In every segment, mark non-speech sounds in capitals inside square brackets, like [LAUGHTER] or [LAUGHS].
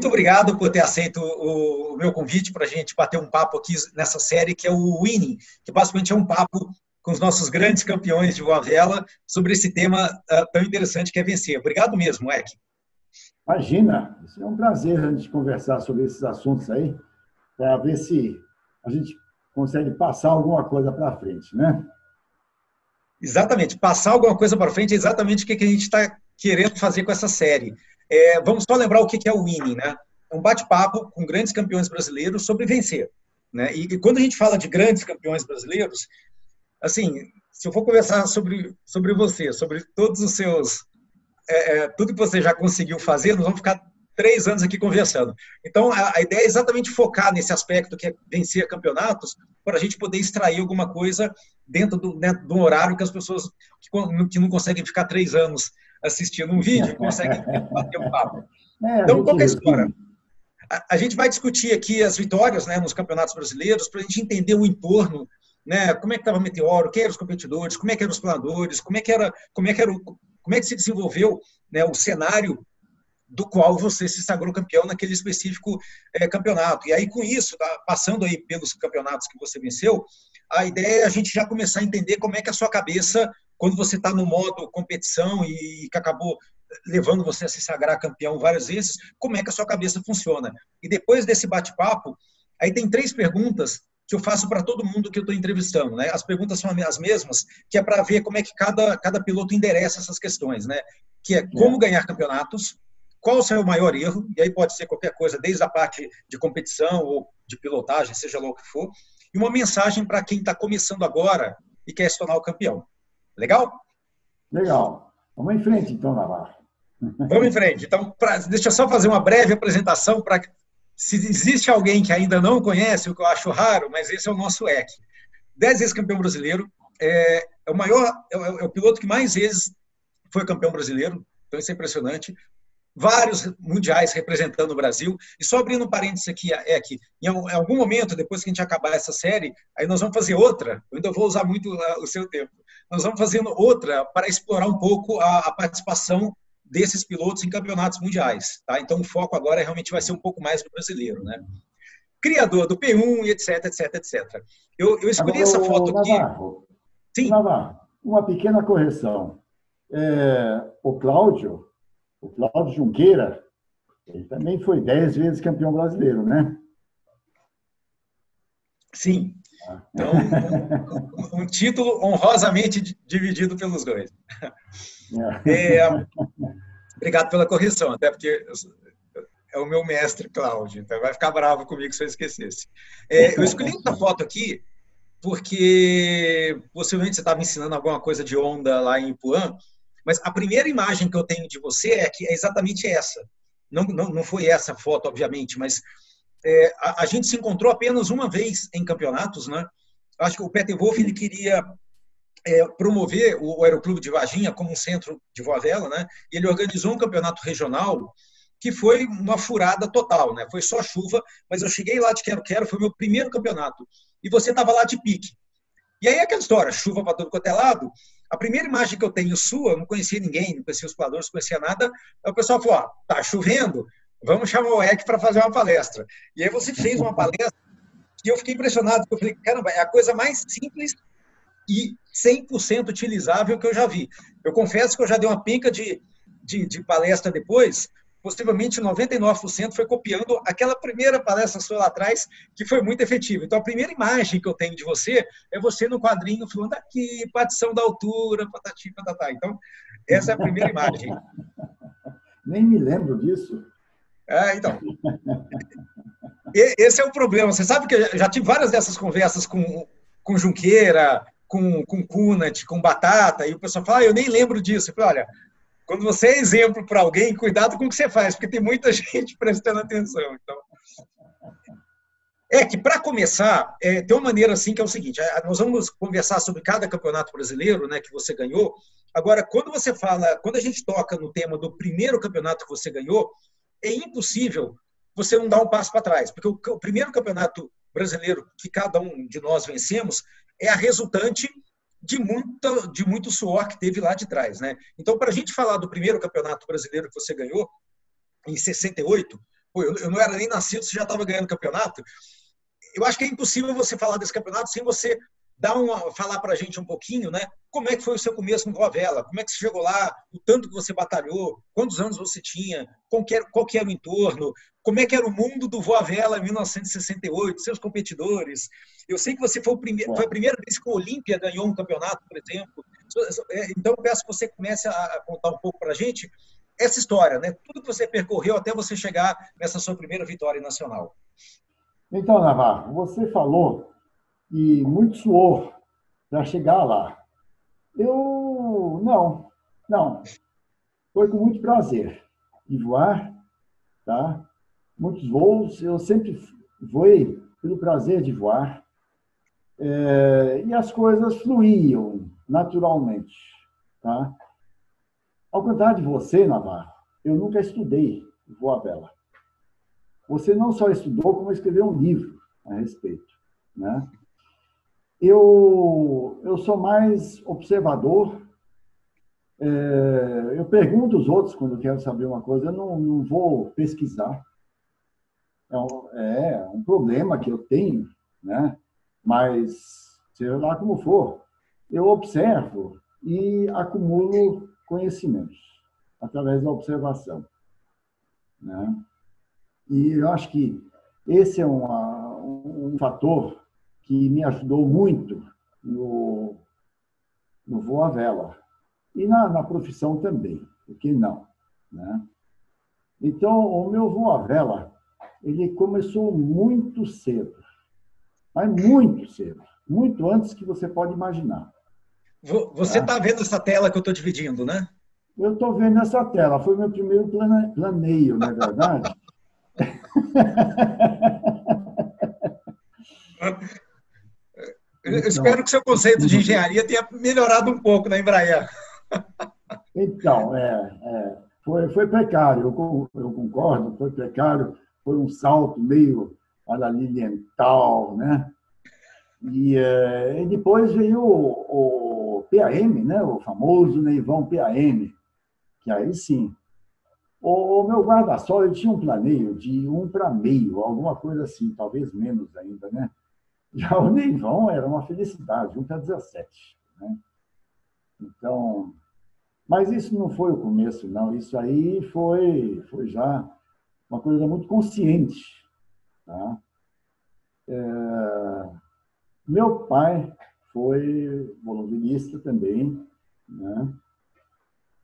muito obrigado por ter aceito o, meu convite para a gente bater um papo aqui nessa série que é o Winning, que basicamente é um papo com os nossos grandes campeões de voa vela sobre esse tema uh, tão interessante que é vencer. Obrigado mesmo, Eck. Imagina, é um prazer a gente conversar sobre esses assuntos aí, para ver se a gente consegue passar alguma coisa para frente, né? Exatamente, passar alguma coisa para frente é exatamente o que a gente está querendo fazer com essa série. É, vamos só lembrar o que é o Winning, né? É um bate-papo com grandes campeões brasileiros sobre vencer. Né? E, e, quando a gente fala de grandes campeões brasileiros, assim, se eu for conversar sobre, sobre você, sobre todos os seus. É, é, tudo que você já conseguiu fazer, nós vamos ficar três anos aqui conversando. Então, a, a ideia é exatamente focar nesse aspecto que é vencer campeonatos, para a gente poder extrair alguma coisa dentro do, dentro do horário que as pessoas que, que não conseguem ficar três anos assistindo um vídeo conseguem bater um papo. [LAUGHS] É, então, qual é a história? A, a, gente vai discutir aqui as vitórias né, nos campeonatos brasileiros para a gente entender o entorno, né, como é que estava o meteoro, quem eram os competidores, como é que eram os planadores, como é que era, como é que era o, como é que se desenvolveu né, o cenário do qual você se sagrou campeão naquele específico é, campeonato. E aí, com isso, tá, passando aí pelos campeonatos que você venceu, a ideia é a gente já começar a entender como é que a sua cabeça, quando você está no modo competição e que acabou levando você a se sagrar campeão várias vezes, como é que a sua cabeça funciona. E depois desse bate-papo, aí tem três perguntas que eu faço para todo mundo que eu estou entrevistando. Né? As perguntas são as mesmas, que é para ver como é que cada, cada piloto endereça essas questões. Né? Que é como é. ganhar campeonatos, qual o seu maior erro, e aí pode ser qualquer coisa, desde a parte de competição ou de pilotagem, seja lá o que for, e uma mensagem para quem está começando agora e quer se tornar o campeão. Legal? Legal. Vamos em frente, então, Navarro. Vamos em frente. Então, pra, deixa eu só fazer uma breve apresentação para se existe alguém que ainda não conhece, o que eu acho raro, mas esse é o nosso EC. Dez vezes campeão brasileiro, é, é o maior, é, é, o piloto que mais vezes foi campeão brasileiro, então isso é impressionante vários mundiais representando o Brasil. E só abrindo um parênteses aqui, é que em algum momento, depois que a gente acabar essa série, aí nós vamos fazer outra, eu ainda vou usar muito o seu tempo, nós vamos fazer outra para explorar um pouco a, a participação desses pilotos em campeonatos mundiais. Tá? Então, o foco agora realmente vai ser um pouco mais do brasileiro. Né? Criador do P1 e etc, etc, etc. Eu, eu escolhi essa foto aqui... Navarro, Sim. Navarro, uma pequena correção. É, o Cláudio o Cláudio Junqueira, ele também foi dez vezes campeão brasileiro, né? Sim. Então, um, um, título honrosamente dividido pelos dois. É. é, obrigado pela correção, até porque é o meu mestre, Cláudio, então vai ficar bravo comigo se eu esquecesse. É, eu escolhi essa foto aqui porque possivelmente você estava ensinando alguma coisa de onda lá em Ipuã, mas a primeira imagem que eu tenho de você é que é exatamente essa. Não, não, não foi essa foto, obviamente, mas é, a, a, gente se encontrou apenas uma vez em campeonatos, né? Acho que o Peter Wolff ele queria é, promover o, o Aeroclube de Varginha como um centro de voa vela, né? E ele organizou um campeonato regional que foi uma furada total, né? Foi só chuva, mas eu cheguei lá de quero quero, foi meu primeiro campeonato. E você estava lá de pique. E aí aquela história, chuva para todo quanto é lado. A primeira imagem que eu tenho sua, não conhecia ninguém, não conhecia os plaladores, não conhecia nada. Aí o pessoal falou: ó, tá chovendo, vamos chamar o EC para fazer uma palestra. E aí você fez uma palestra e eu fiquei impressionado, eu falei: caramba, é a coisa mais simples e 100% utilizável que eu já vi. Eu confesso que eu já dei uma pinca de, de, de palestra depois, possivelmente 99% foi copiando aquela primeira palestra sua lá atrás, que foi muito efetiva. Então, a primeira imagem que eu tenho de você é você no quadrinho falando aqui, partição da altura, patati, patatá. Então, essa é a primeira imagem. [LAUGHS] Nem me lembro disso. É, então. Esse é o problema. Você sabe que eu já tive várias dessas conversas com, com Junqueira, com, com Kunat, com Batata, e o pessoal fala, ah, eu nem lembro disso. Eu falei, olha, quando você é exemplo para alguém, cuidado com o que você faz, porque tem muita [LAUGHS] gente prestando atenção. Então, é que para começar, é, tem uma maneira assim que é o seguinte: é, nós vamos conversar sobre cada campeonato brasileiro, né, que você ganhou. Agora, quando você fala, quando a gente toca no tema do primeiro campeonato que você ganhou, é impossível você não dar um passo para trás, porque o, primeiro campeonato brasileiro que cada um de nós vencemos é a resultante de, muita, de muito suor que teve lá de trás. Né? Então, para a gente falar do primeiro campeonato brasileiro que você ganhou, em 68, Pô, eu, eu não era nem nascido, você já estava ganhando campeonato. Eu acho que é impossível você falar desse campeonato sem você dar uma, falar para a gente um pouquinho, né? Como é que foi o seu começo no Vela? Como é que você chegou lá? O tanto que você batalhou? Quantos anos você tinha? Qual que era, qual que era o entorno? Como é que era o mundo do Vela em 1968? Seus competidores? Eu sei que você foi, o primeiro, foi a primeira vez que o Olímpia ganhou um campeonato, por exemplo. É, então, peço que você comece a contar um pouco para a gente essa história, né? Tudo que você percorreu até você chegar nessa sua primeira vitória nacional. Então, Navarro, você falou e muito suor para chegar lá. Eu, não, não. Foi com muito prazer de voar, tá? Muitos voos, eu sempre voei pelo prazer de voar. É, e as coisas fluíam naturalmente, tá? Ao contrário de você, Navarro, eu nunca estudei voa vela. Você não só estudou, como escreveu um livro a respeito, né? Eu, eu sou mais observador. É, eu pergunto os outros quando quero saber uma coisa, eu não, não vou pesquisar. É um, é um problema que eu tenho, né? mas seja lá como for, eu observo e acumulo conhecimentos através da observação. Né? E eu acho que esse é uma, um fator que me ajudou muito no, no voo à vela. E na, na profissão também, por que não? Né? Então, o meu voo à vela, ele começou muito cedo. Mas muito cedo. Muito antes que você pode imaginar. Você está tá vendo essa tela que eu estou dividindo, né? Eu estou vendo essa tela. Foi meu primeiro planeio, não é verdade? [LAUGHS] Eu então, espero que seu conceito de engenharia tenha melhorado um pouco na Embraer. Então, é, é, foi, foi precário, eu, eu, concordo, foi precário, foi um salto meio liliental, né? E, é, e, depois veio o, o, PAM, né? o famoso Neivão PAM, que aí sim. O, o meu guarda-sol tinha um planeio de um para meio, alguma coisa assim, talvez menos ainda, né? Já o Neivão era uma felicidade, um para 17. Né? Então, mas isso não foi o começo, não. Isso aí foi, foi já uma coisa muito consciente. Tá? É, meu pai foi voluntariista também, né?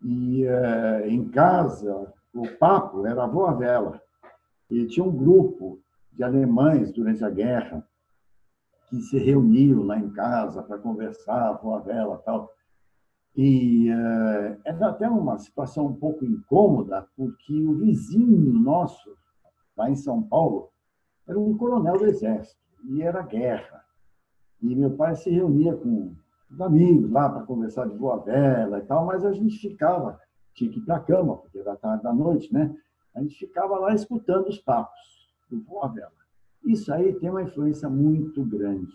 E é, em casa, o papo era avó vela. E tinha um grupo de alemães durante a guerra que se reuniam lá em casa para conversar com a vela tal. E uh, era até uma situação um pouco incômoda, porque o vizinho nosso, lá em São Paulo, era um coronel do Exército, e era guerra. E meu pai se reunia com os amigos lá para conversar de boa vela e tal, mas a gente ficava, tinha que ir para a cama, porque era tarde da noite, né? A gente ficava lá escutando os papos do boa vela. Isso aí tem uma influência muito grande.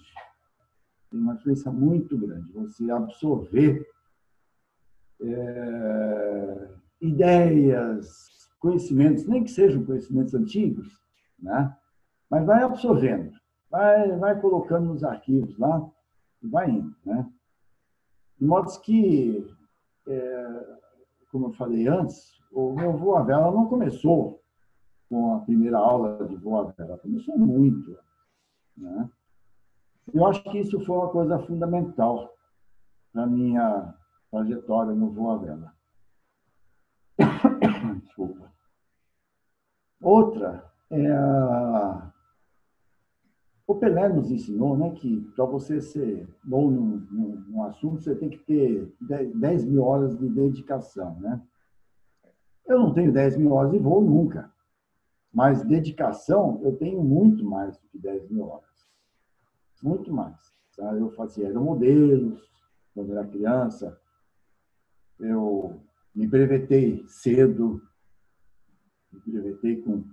Tem uma influência muito grande. Você absorver é, ideias, conhecimentos, nem que sejam conhecimentos antigos, né? mas vai absorvendo, vai, vai colocando nos arquivos lá e vai indo. Né? De modo que, é, como eu falei antes, o meu voo à vela não começou com a primeira aula de voa ela começou muito. Né? Eu acho que isso foi uma coisa fundamental na minha trajetória no voa vela. [COUGHS] Desculpa. Outra é a... O Pelé nos ensinou né, que para você ser bom num, num, num, assunto, você tem que ter 10 mil horas de dedicação. Né? Eu não tenho 10 mil horas de voo nunca. Mas dedicação, eu tenho muito mais do que 10 mil horas. Muito mais. Tá? Eu fazia aeromodelos quando era criança. Eu me brevetei cedo. Me brevetei com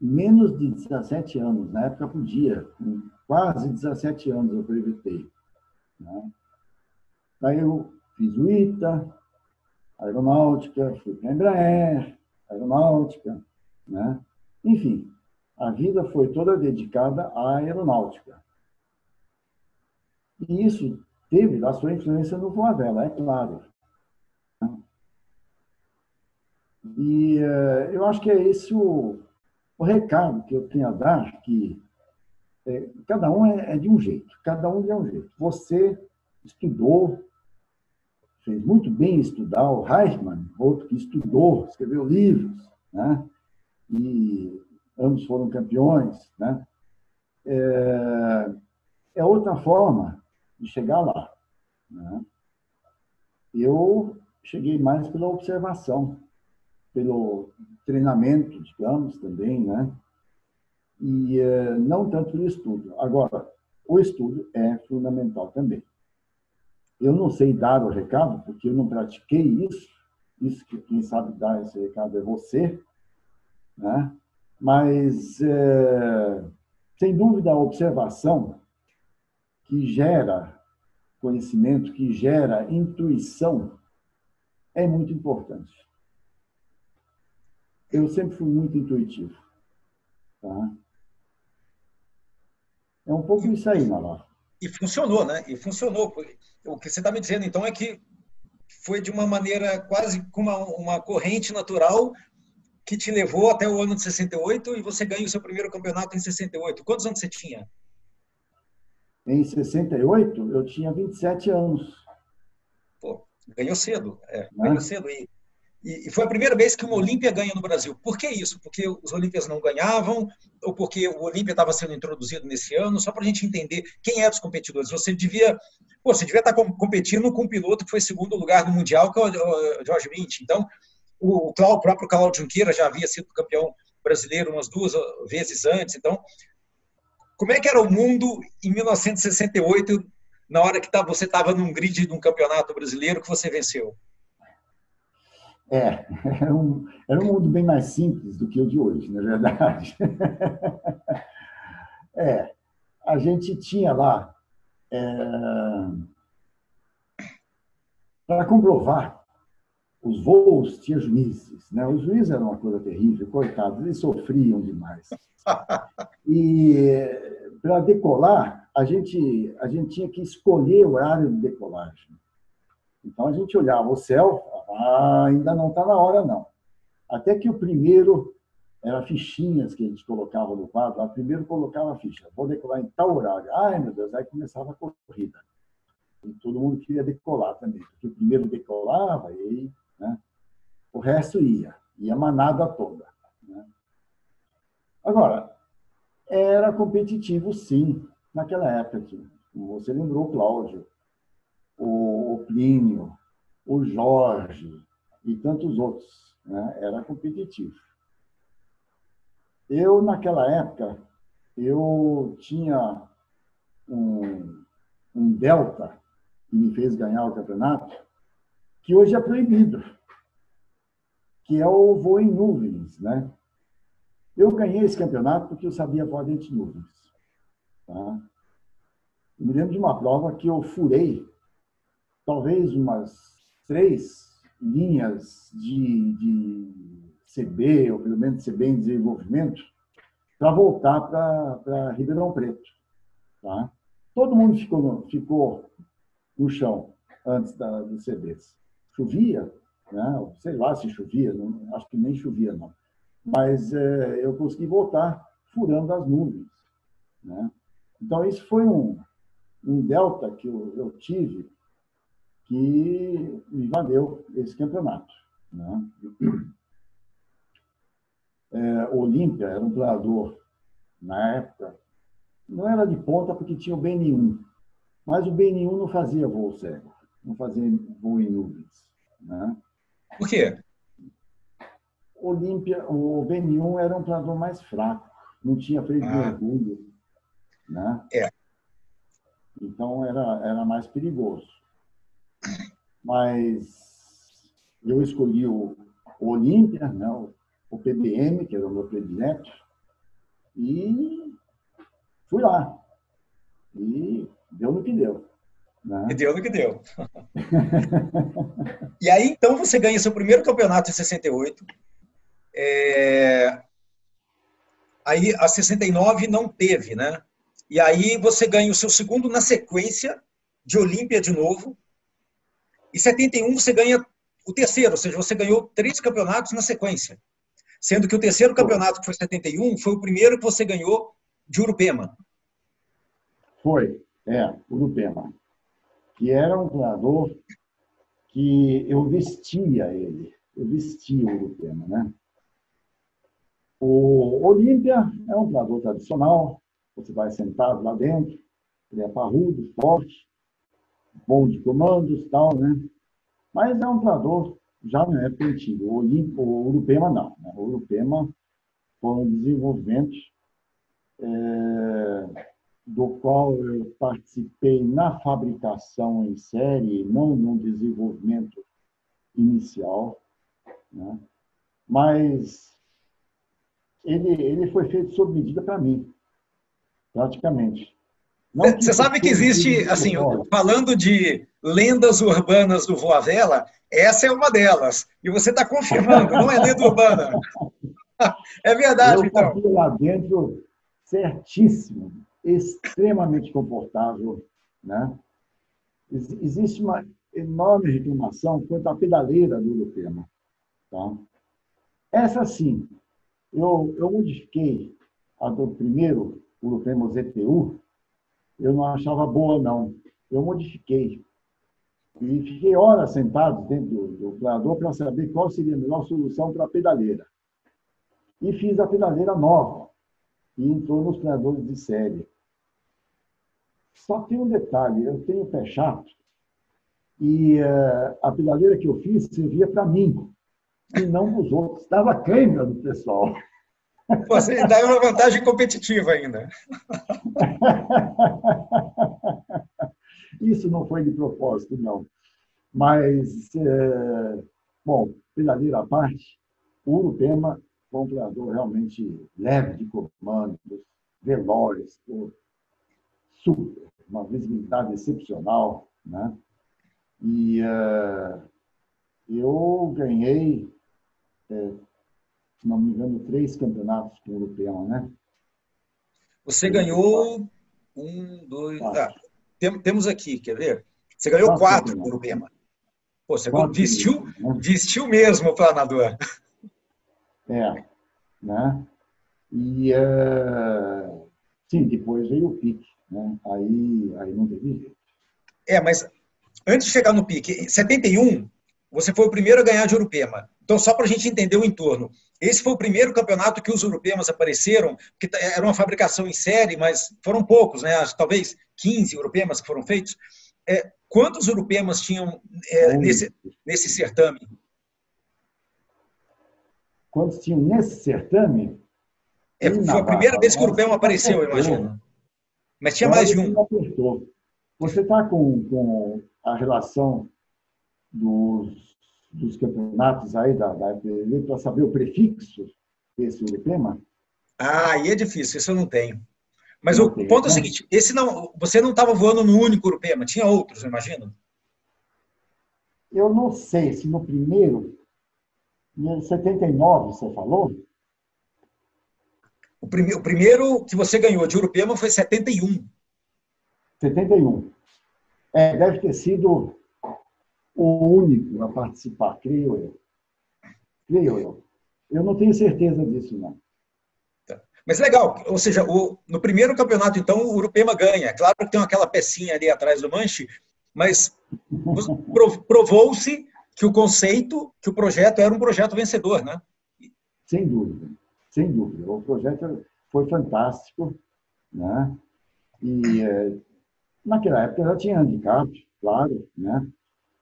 menos de 17 anos. Na época podia. Com quase 17 anos eu brevetei. Né? Eu fiz o ITA, aeronáutica, fui para a Embraer, aeronáutica, né? Enfim, a vida foi toda dedicada à aeronáutica. E isso teve a sua influência no voa vela, é claro. E uh, eu acho que é esse o, o, recado que eu tenho a dar, que é, cada um é, é, de um jeito, cada um é um jeito. Você estudou, fez muito bem estudar, o Reichmann, outro que estudou, escreveu livros, né? E ambos foram campeões. Né? É, é outra forma de chegar lá. Né? Eu cheguei mais pela observação, pelo treinamento, digamos, também, né? E é, não tanto pelo estudo. Agora, o estudo é fundamental também. Eu não sei dar o recado, porque eu não pratiquei isso. Isso que quem sabe dar esse recado é você, né? Mas, é, sem dúvida, a observação que gera conhecimento, que gera intuição, é muito importante. Eu sempre fui muito intuitivo. Tá? É um pouco isso aí, Nalar. E funcionou, né? E funcionou. O que você está me dizendo, então, é que foi de uma maneira quase como uma, uma corrente natural que te levou até o ano de 68 e você ganha o seu primeiro campeonato em 68. Quantos anos você tinha? Em 68, eu tinha 27 anos. Pô, ganhou cedo. É, né? Ganhou cedo. E, e, foi a primeira vez que uma Olímpia ganha no Brasil. Por que isso? Porque os Olímpias não ganhavam ou porque o Olímpia estava sendo introduzido nesse ano? Só para a gente entender quem é dos competidores. Você devia, pô, você devia estar tá competindo com um piloto que foi segundo lugar no Mundial, que é o George Mint. Então, o, o próprio Cláudio Junqueira já havia sido campeão brasileiro umas duas vezes antes. Então, como é que era o mundo em 1968, na hora que tá, você estava num grid de um campeonato brasileiro que você venceu? É, [LAUGHS] era um, era um mundo bem mais simples do que o de hoje, na verdade. [LAUGHS] É, a gente tinha lá, é, para comprovar os voos tinha juízes, né? Os juízes eram uma coisa terrível, coitados, eles sofriam demais. [LAUGHS] E para decolar, a gente a gente tinha que escolher o horário de decolagem. Então a gente olhava o céu, ah, ainda não está na hora não. Até que o primeiro era fichinhas que a gente colocava no quadro. Lá primeiro colocava a ficha, vou decolar em tal horário. Ai meu Deus, aí começava a corrida. E todo mundo queria decolar também, porque o primeiro decolava e né? O resto ia, ia manada toda. Né? Agora, era competitivo, sim, naquela época. Como você lembrou, Cláudio, o Plínio, o Jorge e tantos outros. Né? Era competitivo. Eu, naquela época, eu tinha um, um delta que me fez ganhar o campeonato, que hoje é proibido, que é o voo em nuvens, né? Eu ganhei esse campeonato porque eu sabia voar dentro de nuvens. Tá? Eu me lembro de uma prova que eu furei talvez umas três linhas de, de CB, ou pelo menos CB em desenvolvimento, para voltar para Ribeirão Preto. Tá? Todo mundo ficou no, ficou no chão antes da, dos CBs chovia, né? sei lá se chovia, não, acho que nem chovia, não. Mas é, eu consegui voltar furando as nuvens. Né? Então, isso foi um, um delta que eu, eu tive que me valeu esse campeonato. Né? É, Olímpia era um planador, na época, não era de ponta porque tinha o BN1, mas o BN1 não fazia voo cego, não fazia voo em nuvens. Né? Por quê? Olímpia, o BN1 era um planador mais fraco, não tinha freio de ah. mergulho. Né? É. Então era, era mais perigoso. Mas eu escolhi o, o Olímpia, né? o, o PBM, que era o meu predileto, e fui lá. E deu no que deu. Né? E deu no que deu. [LAUGHS] e aí, então, você ganha seu primeiro campeonato em 68. É... Aí a 69 não teve, né? E aí você ganha o seu segundo na sequência de Olímpia de novo. E 71 você ganha o terceiro, ou seja, você ganhou três campeonatos na sequência. Sendo que o terceiro campeonato, que foi 71, foi o primeiro que você ganhou de Urupema. Foi, é, Urupema. Que era um treinador que eu vestia ele. Eu vestia o Urupema, né? O Olímpia é um treinador tradicional, você vai sentado lá dentro, ele é parrudo, forte, bom de comandos tal, né? Mas é um treinador já na época antiga. O, o Urupema não. Né? O Urupema foi um desenvolvimento é, do qual eu participei na fabricação em série, não no desenvolvimento inicial, né? mas ele, ele foi feito sob medida para mim, praticamente. Você sabe que existe, assim, falando de lendas urbanas do Voavela, essa é uma delas. E você está confirmando, não é lenda urbana. [LAUGHS] É verdade, eu então. Eu lá dentro certíssimo, extremamente confortável. Né? Existe uma enorme reclamação quanto à pedaleira do Urupema. Tá? Essa sim, eu, eu modifiquei a do primeiro Urupema ZTU, eu não achava boa, não. Eu modifiquei. E fiquei horas sentado dentro do, do planador para saber qual seria a melhor solução para a pedaleira. E fiz a pedaleira nova, e entrou nos planadores de série. Só tem um detalhe, eu tenho pé chato, e uh, a pedaleira que eu fiz servia para mim, e não para os outros. Dava câimbra do pessoal. Você dá uma vantagem competitiva ainda. Isso não foi de propósito, não. Mas, é, bom, pedaleira à parte, o Urupema foi um pedador realmente leve de comando, veloz, super, uma visibilidade excepcional, né? E uh, eu ganhei é, se não me engano, três campeonatos com o Urupema, né? Você ganhou um, dois. Ah, tem, temos aqui, quer ver? Você ganhou quatro, quatro com o Urupema. Pô, você quatro vestiu, né? vestiu mesmo o planador. É, né? E, uh, sim, depois veio o pique, né? Aí, aí não teve jeito. É, mas antes de chegar no pique, em 71, você foi o primeiro a ganhar de Urupema. Então, só para a gente entender o entorno. Esse foi o primeiro campeonato que os europeus apareceram, que era uma fabricação em série, mas foram poucos, né? talvez 15 europeus que foram feitos. É, quantos europeus tinham é, nesse, nesse certame? Quantos tinham nesse certame? É, foi a primeira vez que o europeu apareceu, eu imagino. Mas tinha mais de um. Você está com, com a relação dos dos campeonatos aí da, da para saber o prefixo desse tema? Ah, aí é difícil, isso eu não tenho. Mas não o tem, ponto é o né? seguinte: esse não, você não estava voando no único Urupema, tinha outros, eu imagino? Eu não sei se no primeiro, em 79, você falou? O, prime, o primeiro que você ganhou de Urupema foi 71. 71. É, deve ter sido o único a participar, creio eu. Creio eu. Eu não tenho certeza disso, não. Tá. Mas legal, ou seja, o, no primeiro campeonato, então, o Urupema ganha. Claro que tem aquela pecinha ali atrás do manche, mas provou-se que o conceito, que o projeto era um projeto vencedor, né? Sem dúvida, sem dúvida. O projeto foi fantástico, né? E é, naquela época já tinha handicap, claro, né?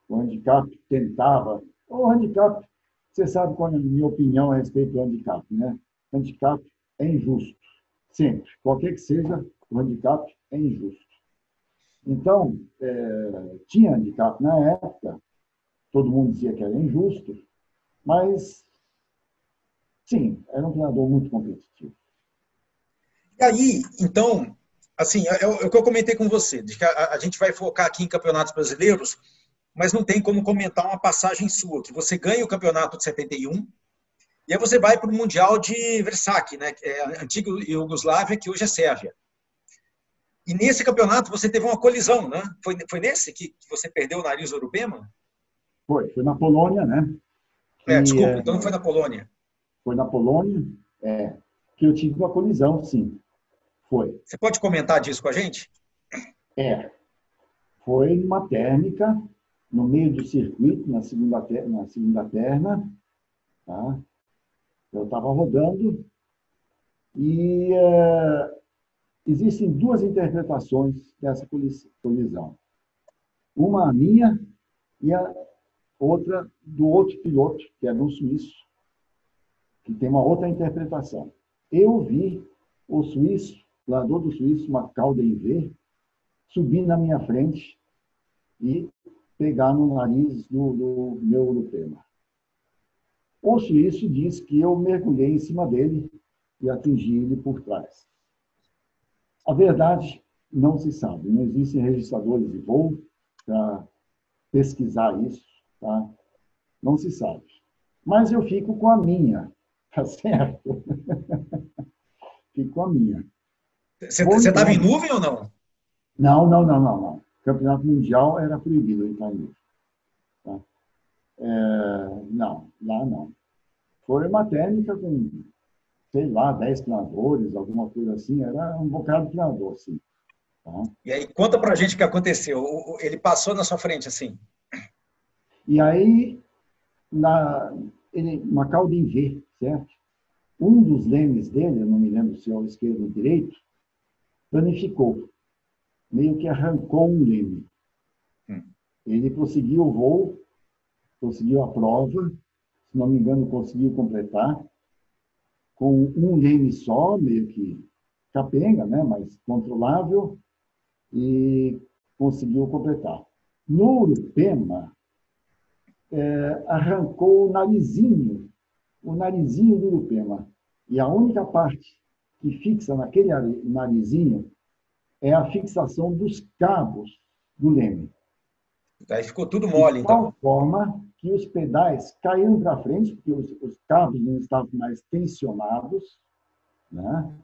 O handicap tentava. O handicap, você sabe qual é a minha opinião a respeito do handicap, né? O handicap é injusto. Sempre. Qualquer que seja, o handicap é injusto. Então, é, tinha handicap na época, todo mundo dizia que era injusto, mas, sim, era um treinador muito competitivo. E aí, então, assim, é, é, o que eu comentei com você, de que a, a gente vai focar aqui em campeonatos brasileiros, mas não tem como comentar uma passagem sua, que você ganha o campeonato de 71, E aí você vai para o Mundial de Versace, né? É antiga Iugoslávia, que hoje é Sérvia. E nesse campeonato você teve uma colisão, né? Foi, foi nesse que você perdeu o nariz Urupema? Foi, foi na Polônia, né? É, desculpa, é, então não foi na Polônia. Foi na Polônia, é, que eu tive uma colisão, sim. Foi. Você pode comentar disso com a gente? É. Foi uma térmica, no meio do circuito, na segunda, na segunda perna. Tá? Eu estava rodando e é, existem duas interpretações dessa colisão. Uma a minha e a outra do outro piloto, que era um suíço, que tem uma outra interpretação. Eu vi o suíço, o planador do suíço, uma cauda em V, subir na minha frente e pegar no nariz do, do meu Urupema. O suíço diz que eu mergulhei em cima dele e atingi ele por trás. A verdade não se sabe, não existem registradores de voo para pesquisar isso, tá? Não se sabe. Mas eu fico com a minha, [LAUGHS] tá certo? fico com a minha. Você estava em nuvem ou não? Não, não, não, não, não. Campeonato Mundial era proibido entrar em nuvem. Tá? É, não, lá não. Foi uma técnica com, sei lá, 10 planadores, alguma coisa assim. Era um bocado de planador, assim. Tá? E aí, conta pra gente o que aconteceu. Ele passou na sua frente, assim. E aí, na, ele, uma cauda em V, certo? Um dos lemes dele, eu não me lembro se é o esquerdo ou o direito, danificou. Meio que arrancou um leme. Hum. Ele prosseguiu o voo, prosseguiu a prova, se não me engano, conseguiu completar, com um leme só, meio que capenga, né? mas controlável, e conseguiu completar. No Urupema, é, arrancou o narizinho, o narizinho do Urupema. E a única parte que fixa naquele narizinho é a fixação dos cabos do leme. Aí ficou tudo mole, então. De tal forma que os pedais caíram para frente, porque os, os, cabos não estavam mais tensionados, né?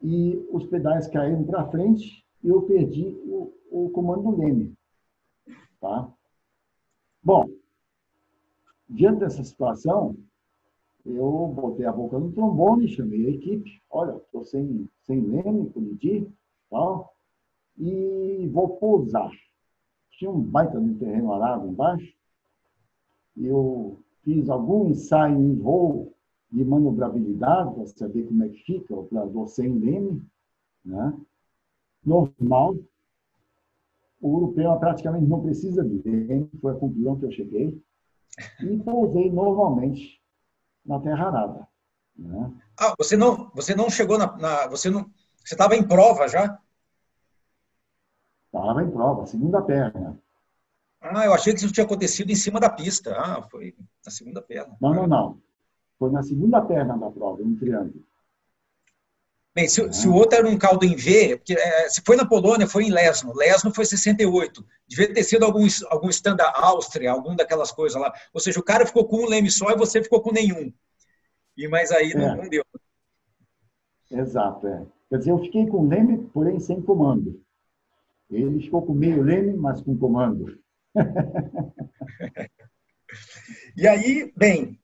E os pedais caíram para frente e eu perdi o, o comando do leme, tá? Bom, diante dessa situação, eu botei a boca no trombone, chamei a equipe, olha, estou sem, sem leme, colidi, tal, e vou pousar. Tinha um baita de terreno arado embaixo, eu fiz algum ensaio em voo de manobrabilidade, para saber como é que fica o operador sem leme, né? normal, o europeu praticamente não precisa de leme, foi a conclusão que eu cheguei, e pousei normalmente na terra arada. Né? Ah, você não, você não chegou na, na você não, você estava em prova já? Estava em prova, segunda perna. Ah, eu achei que isso tinha acontecido em cima da pista. Ah, foi na segunda perna. Não, não, não. Foi na segunda perna da prova, um triângulo. Bem, se, se, o outro era um caldo em V, porque, é, se foi na Polônia, foi em Lesno. Lesno foi 68. Devia ter sido algum, algum stand da Áustria, algum daquelas coisas lá. Ou seja, o cara ficou com um leme só e você ficou com nenhum. E Mas aí não, é. não deu. Exato, é. Quer dizer, eu fiquei com leme, porém sem comando. Ele ficou com meio leme, mas com comando. [LAUGHS] e aí, bem,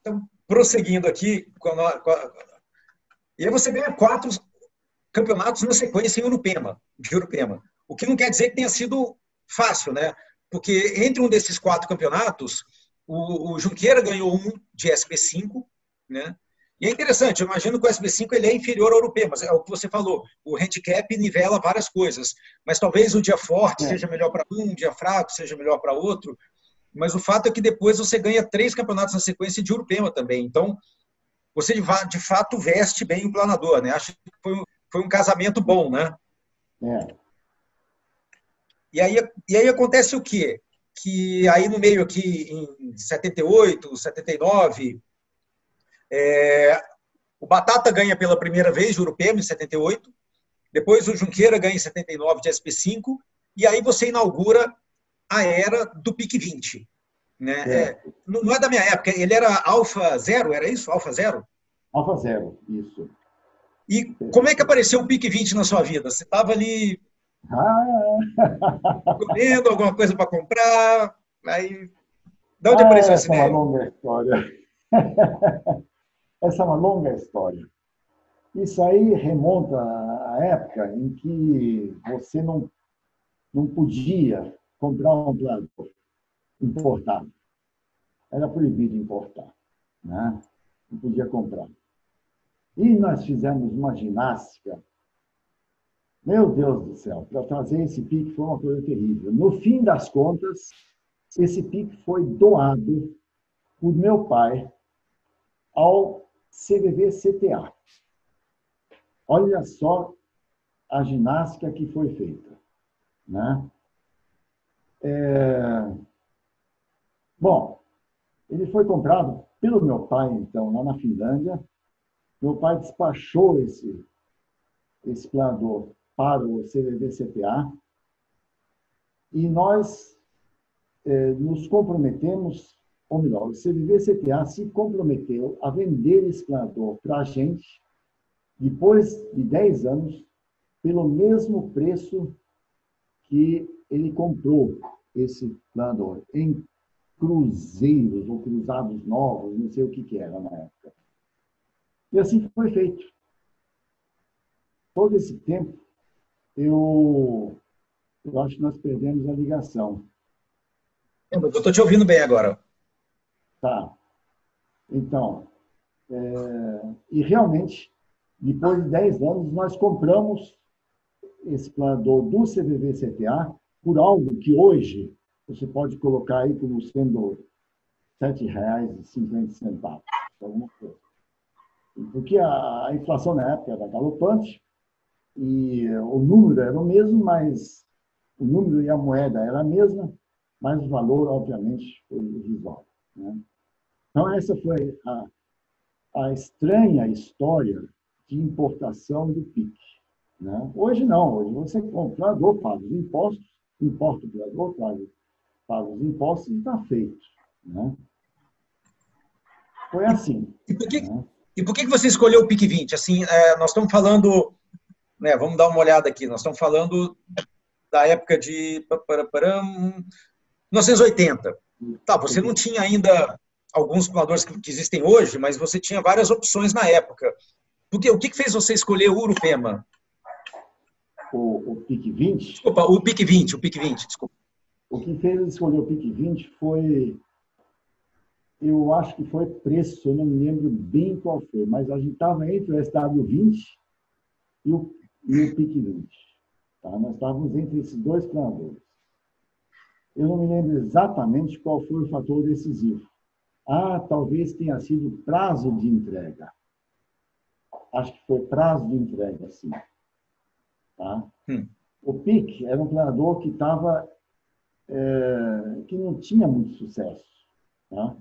então, prosseguindo aqui com a, com a e aí você ganha quatro campeonatos na sequência em Urupema, de Urupema. O que não quer dizer que tenha sido fácil, né? Porque entre um desses quatro campeonatos, o, o Junqueira ganhou um de SP5, né? E é interessante, eu imagino que o SB5 ele é inferior ao europeu, mas é o que você falou, o handicap nivela várias coisas, mas talvez o dia forte é. seja melhor para um, o dia fraco seja melhor para outro, mas o fato é que depois você ganha três campeonatos na sequência de Urupema também, então você de, fato veste bem o planador, né? Acho que foi, um, foi um casamento bom, né? É. E aí, e aí acontece o quê? Que aí no meio aqui, em 78, 79, é, o Batata ganha pela primeira vez o Urupema, em 78, depois o Junqueira ganha em 79 de SP5, e aí você inaugura a era do PIC 20. Né? É, não é da minha época, ele era Alfa Zero, era isso? Alfa Zero? Alfa Zero, isso. E como é que apareceu o PIC 20 na sua vida? Você estava ali ah. [LAUGHS] comendo alguma coisa para comprar, aí de onde ah, apareceu essa ideia? é uma longa história. [LAUGHS] essa é uma longa história. Isso aí remonta à época em que você não, não podia comprar um planador importado. Era proibido importar. Né? Não podia comprar. E nós fizemos uma ginástica. Meu Deus do céu, para trazer esse pique foi uma coisa terrível. No fim das contas, esse pique foi doado por meu pai ao CVV CTA. Olha só a ginástica que foi feita. Né? É... Bom, ele foi comprado pelo meu pai, então, lá na Finlândia. Meu pai despachou esse, esse planador para o CVV-CTA e nós é, nos comprometemos, ou melhor, o CVV-CTA se comprometeu a vender esse planador para a gente depois de 10 anos pelo mesmo preço que ele comprou esse planador, em cruzeiros ou cruzados novos, não sei o que, que era na época. E assim foi feito. Todo esse tempo, eu, eu acho que nós perdemos a ligação. Eu estou te ouvindo bem agora. Tá. Então, é, e realmente, depois de 10 anos, nós compramos esse planador do CVV-CTA por algo que hoje você pode colocar aí como sendo R$ 7,50, alguma coisa. Porque a, inflação na época era galopante e o número era o mesmo, mas o número e a moeda era a mesma, mas o valor, obviamente, foi irrisório. Né? Então, essa foi a, a estranha história de importação do PIC. Né? Hoje não, hoje você compra o paga os impostos, importa o doador, paga, paga os impostos e está feito. Né? Foi assim. E por que, né? e por que você escolheu o PIC 20? Assim, é, nós estamos falando, né, vamos dar uma olhada aqui, nós estamos falando da época de 1980. Tá, você não tinha ainda alguns planadores que, que, existem hoje, mas você tinha várias opções na época. Porque, o que, que fez você escolher o Urupema? O, o PIC 20? Desculpa, o PIC 20, o PIC 20, desculpa. O que fez escolher o PIC 20 foi eu acho que foi preço, eu não me lembro bem qual foi, mas a gente estava entre o SW20 e o, e o PIC 20. Tá? Nós estávamos entre esses dois planadores. Eu não me lembro exatamente qual foi o fator decisivo. Ah, talvez tenha sido prazo de entrega. Acho que foi prazo de entrega, sim. Tá? Hum. O PIC era um planador que estava é, que não tinha muito sucesso. Tá?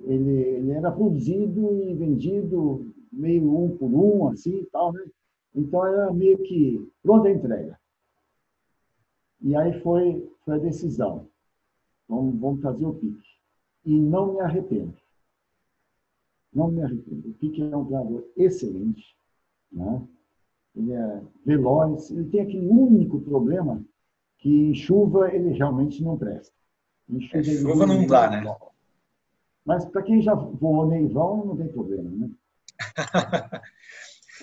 Ele, ele era produzido e vendido meio um por um, assim e tal, né? Então era meio que pronta a entrega. E aí foi, foi a decisão. Vamos, vamos fazer o pique. E não me arrependo. Não me arrependo. O pique é um treinador excelente. Né? Ele é veloz. Ele tem aquele único problema que em chuva ele realmente não presta. Em chuva, é, chuva não dá, né? Mas para quem já voou neivão, não tem problema, né? [LAUGHS]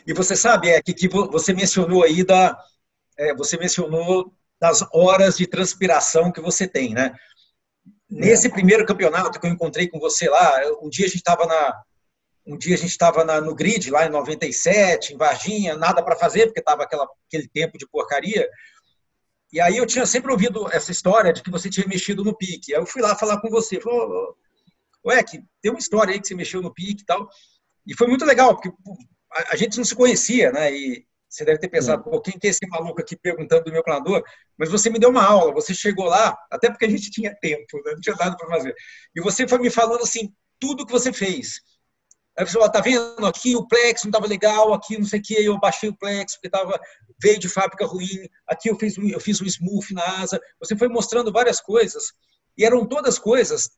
e você sabe, é que, que você mencionou aí da, é, você mencionou das horas de transpiração que você tem, né? Nesse é. primeiro campeonato que eu encontrei com você lá, um dia a gente estava na um dia a gente estava no grid lá em 97, em Varginha, nada para fazer porque estava aquele tempo de porcaria. E aí eu tinha sempre ouvido essa história de que você tinha mexido no pique. Aí eu fui lá falar com você, falou, ué, que tem uma história aí que você mexeu no pique e tal. E foi muito legal, porque a, gente não se conhecia, né? E você deve ter pensado, pô, quem que é esse maluco aqui perguntando do meu planador? Mas você me deu uma aula, você chegou lá, até porque a gente tinha tempo, né? não tinha nada para fazer. E você foi me falando assim, tudo que você fez. Aí você falou, tá vendo? Aqui o Plex não estava legal, aqui não sei o que, eu baixei o Plex porque tava, veio de fábrica ruim, aqui eu fiz, eu fiz um smooth na asa. Você foi mostrando várias coisas, e eram todas coisas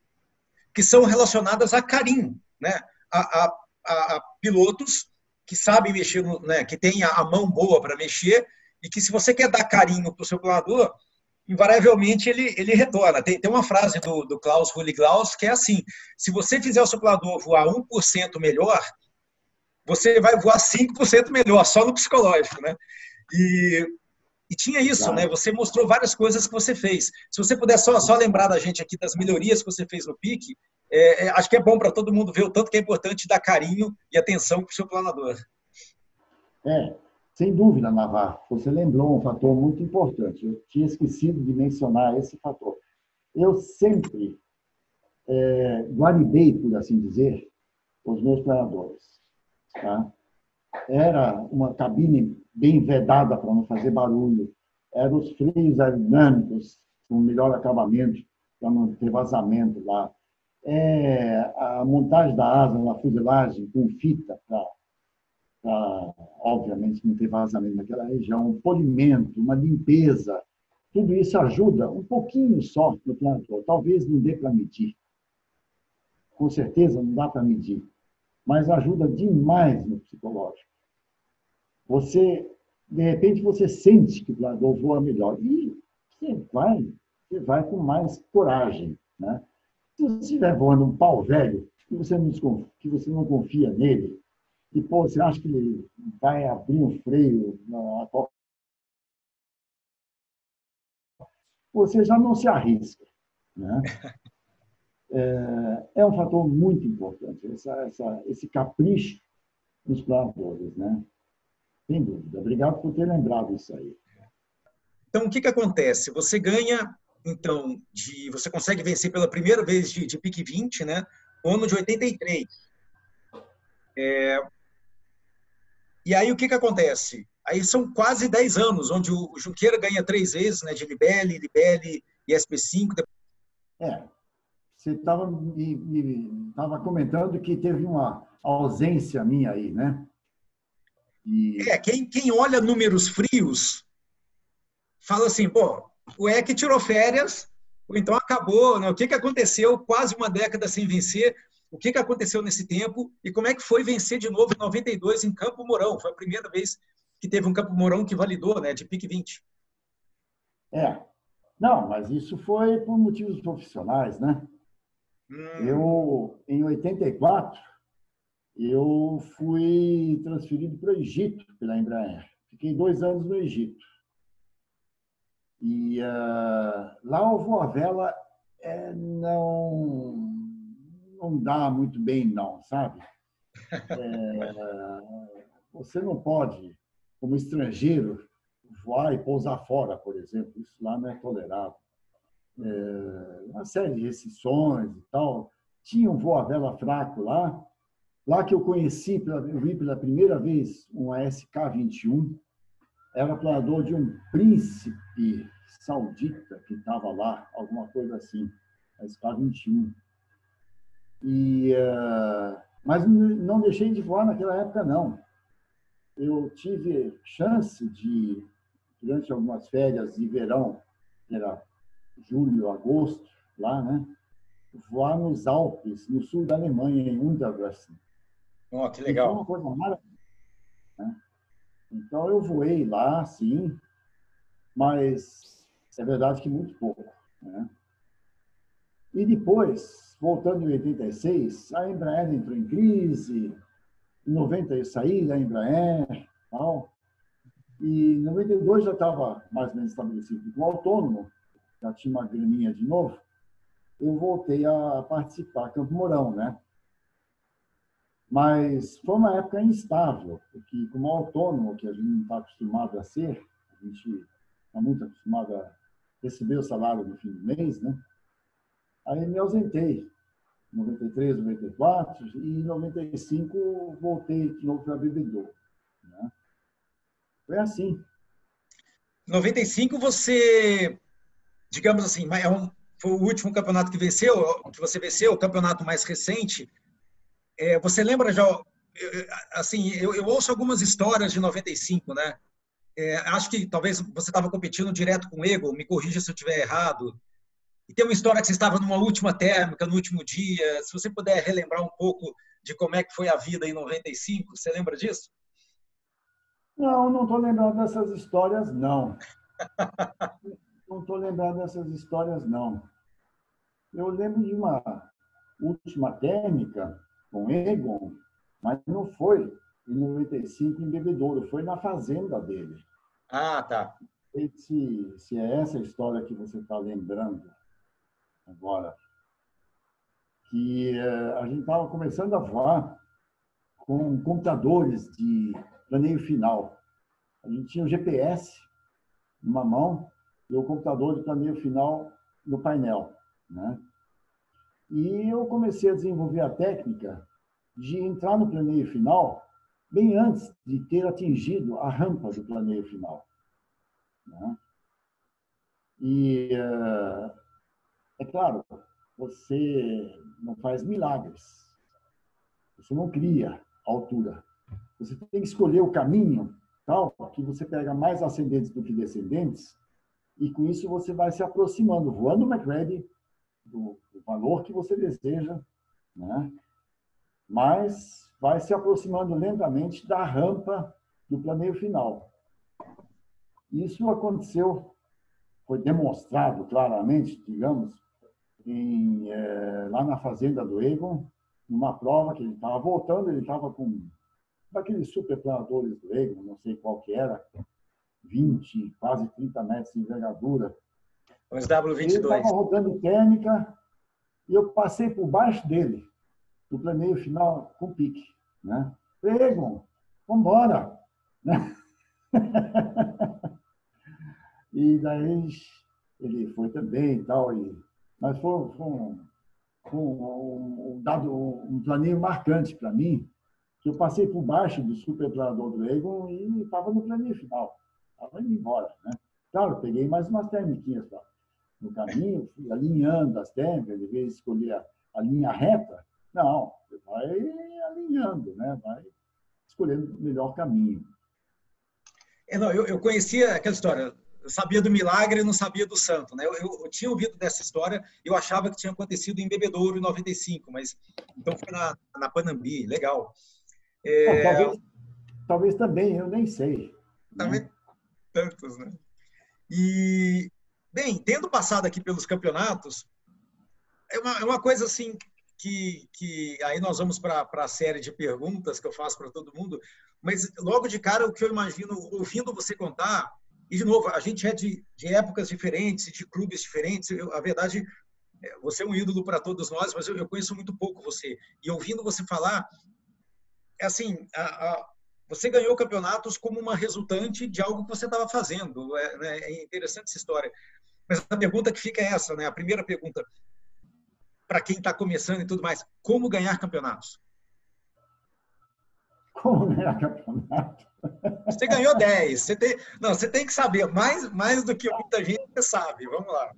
que são relacionadas a carinho, né? A, a, a, a pilotos que sabem mexer, né? que têm a mão boa para mexer e que se você quer dar carinho para o seu planador, invariavelmente ele, ele retorna. Tem, tem uma frase do, do Klaus Hulliglaus que é assim: se você fizer o seu planador voar 1% melhor, você vai voar 5% melhor, só no psicológico, né? E, e tinha isso, claro. né? Você mostrou várias coisas que você fez. Se você puder só, só lembrar da gente aqui das melhorias que você fez no PIC, é, é, acho que é bom para todo mundo ver o tanto que é importante dar carinho e atenção para o seu planador. É, sem dúvida, Navarro. Você lembrou um fator muito importante. Eu tinha esquecido de mencionar esse fator. Eu sempre é, guardei, por assim dizer, os meus planadores. Tá? Era uma cabine bem vedada para não fazer barulho. Eram os freios aerodinâmicos com melhor acabamento para não ter vazamento lá. É, a montagem da asa na fuselagem com fita para, obviamente, não ter vazamento naquela região. Um polimento, uma limpeza. Tudo isso ajuda um pouquinho só no planador. Talvez não dê para medir. Com certeza não dá para medir mas ajuda demais no psicológico. Você, de repente, você sente que o planador voa melhor e você vai, você vai com mais coragem, né? Se você estiver voando um pau velho que você não, que você não confia nele e pô, você acha que ele vai abrir um freio na você já não se arrisca, né? [LAUGHS] é, é um fator muito importante, essa, essa, esse capricho dos planadores, né? Sem dúvida. Obrigado por ter lembrado isso aí. Então, o que, que acontece? Você ganha, então, de, você consegue vencer pela primeira vez de, de pique 20, né? No ano de 83. É, e aí, o que, que acontece? Aí são quase 10 anos, onde o Junqueira ganha três vezes, né? De Libelli, Libelli e SP5. É, você estava me, me tava comentando que teve uma ausência minha aí, né? E... É, quem, quem olha números frios fala assim, pô, o EC tirou férias, ou então acabou, né? o que, que aconteceu? Quase uma década sem vencer, o que, que aconteceu nesse tempo e como é que foi vencer de novo em 92 em Campo Mourão? Foi a primeira vez que teve um Campo Mourão que validou, né, de pique 20. É, não, mas isso foi por motivos profissionais, né? Hum. Eu, em 84, eu fui transferido para o Egito pela Embraer. Fiquei dois anos no Egito. E uh, lá o voo à vela é, não, não dá muito bem, não, sabe? [LAUGHS] É, você não pode, como estrangeiro, voar e pousar fora, por exemplo. Isso lá não é tolerado é, uma série de restrições e tal. Tinha um voo à vela fraco lá, lá que eu conheci, eu vi pela primeira vez um SK-21, era planador de um príncipe saudita que estava lá, alguma coisa assim, SK-21. E, uh, mas não deixei de voar naquela época, não. Eu tive chance de, durante algumas férias de verão, era julho, agosto, lá, né? Voar nos Alpes, no sul da Alemanha, em Unterwesen. Oh, que legal. Então, uma coisa maravilhosa. Né? Então, eu voei lá, sim, mas é verdade que muito pouco. Né? E depois, voltando em 86, a Embraer entrou em crise, em 90 eu saí da Embraer, tal, e em 92 já estava mais ou menos estabelecido como autônomo, já tinha uma graninha de novo, eu voltei a participar, Campo Mourão, né? Mas foi uma época instável, porque como autônomo, que a gente não está acostumado a ser, a gente está muito acostumado a receber o salário no fim do mês, né? Aí me ausentei. 93, 94 e em 95 voltei de novo para Bebedouro. Né? Foi assim. 95 você digamos assim, é um, foi o último campeonato que venceu, que você venceu, o campeonato mais recente. É, você lembra já, assim, eu, eu, ouço algumas histórias de 95, né? É, acho que talvez você estava competindo direto com o Ego, me corrija se eu estiver errado. E tem uma história que você estava numa última térmica, no último dia. Se você puder relembrar um pouco de como é que foi a vida em 95, você lembra disso? Não, não estou lembrando dessas histórias, não. [LAUGHS] não estou lembrando dessas histórias, não. Eu lembro de uma última térmica com Egon, mas não foi em 95 em Bebedouro, foi na fazenda dele. Ah, tá. Se, se é essa história que você está lembrando agora, que eh, a gente estava começando a voar com computadores de planeio final. A gente tinha o GPS numa mão e o computador de planeio final no painel. Né? E eu comecei a desenvolver a técnica de entrar no planeio final bem antes de ter atingido a rampa do planeio final. Né? E, eh, é claro, você não faz milagres. Você não cria altura. Você tem que escolher o caminho tal que você pega mais ascendentes do que descendentes e com isso você vai se aproximando, voando o McReady do, do valor que você deseja, né? mas vai se aproximando lentamente da rampa do planeio final. Isso aconteceu, foi demonstrado claramente, digamos, em, é, lá na fazenda do Egon, numa prova que ele estava voltando, ele estava com daqueles superplanadores do Egon, não sei qual que era, 20, quase 30 metros de envergadura. Os W22. Ele estava rodando térmica e eu passei por baixo dele, no planeio final com pique. Né? Vamos embora! Né? [LAUGHS] e daí ele foi também e tal, e, mas foi, foi um, um, um, dado, um planeio marcante para mim, que eu passei por baixo do superplanador do Egon e estava no planeio final. Estava indo embora. Né? Claro, peguei mais umas térmicas no caminho, fui alinhando as térmicas, de vez de escolher a, a linha reta. Não, você vai alinhando, né? vai escolhendo o melhor caminho. É, não, eu, eu conhecia aquela história, eu sabia do milagre e não sabia do santo. Né? Eu, eu, eu, tinha ouvido dessa história, eu achava que tinha acontecido em Bebedouro, em 95, mas então foi na, na Panambi, legal. É... talvez, talvez, também, eu nem sei. Também né? Tantos, né? E, bem, tendo passado aqui pelos campeonatos, é uma, é uma coisa assim que, que aí nós vamos para a série de perguntas que eu faço para todo mundo, mas logo de cara o que eu imagino, ouvindo você contar, e de novo, a gente é de, de épocas diferentes, de clubes diferentes, eu, a verdade, é, você é um ídolo para todos nós, mas eu, eu, conheço muito pouco você, e ouvindo você falar, é assim, a, a, você ganhou campeonatos como uma resultante de algo que você estava fazendo. É, né? é, interessante essa história. Mas a pergunta que fica é essa, né? A primeira pergunta, para quem está começando e tudo mais, como ganhar campeonatos? Como ganhar campeonato? [LAUGHS] Você ganhou 10. Você tem, não, você tem que saber mais, mais do que muita gente sabe. Vamos lá.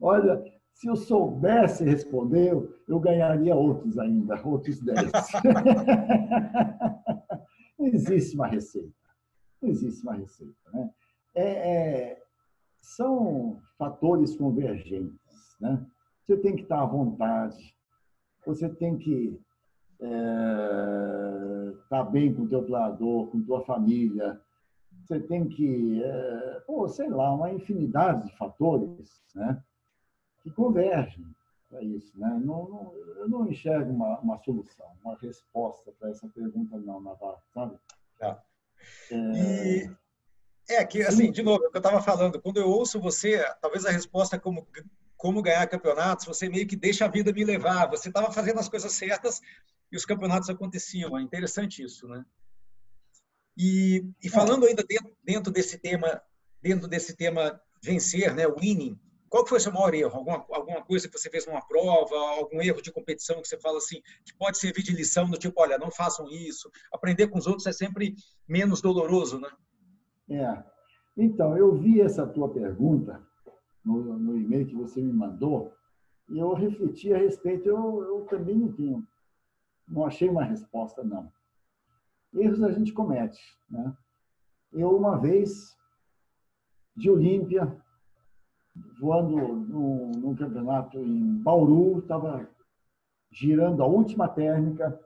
Olha, se eu soubesse responder, eu ganharia outros ainda, outros 10. [LAUGHS] não existe uma receita. Não existe uma receita. Né? É, é, são fatores convergentes. Né? Você tem que estar à vontade, você tem que é, estar bem com o teu planador, com tua família, você tem que, é, pô, sei lá, uma infinidade de fatores, né? que convergem para isso. Né? Não, não, eu não enxergo uma, uma solução, uma resposta para essa pergunta, não, Navarro, sabe? Tá. É... E é que, assim, de novo, é o que eu estava falando, quando eu ouço você, talvez a resposta é como, como ganhar campeonatos, você meio que deixa a vida me levar, você estava fazendo as coisas certas e os campeonatos aconteciam. É interessante isso, né? E, e falando ainda dentro, dentro desse tema, dentro desse tema vencer, né, winning, qual foi o seu maior erro? Alguma, alguma coisa que você fez numa prova, algum erro de competição que você fala assim, que pode servir de lição, do tipo, olha, não façam isso. Aprender com os outros é sempre menos doloroso, né? É. Então, eu vi essa tua pergunta no, no e-mail que você me mandou e eu refleti a respeito. Eu, eu também não tenho, não achei uma resposta, não. Erros a gente comete, né? Eu, uma vez, de Olímpia, voando num, num campeonato em Bauru, estava girando a última térmica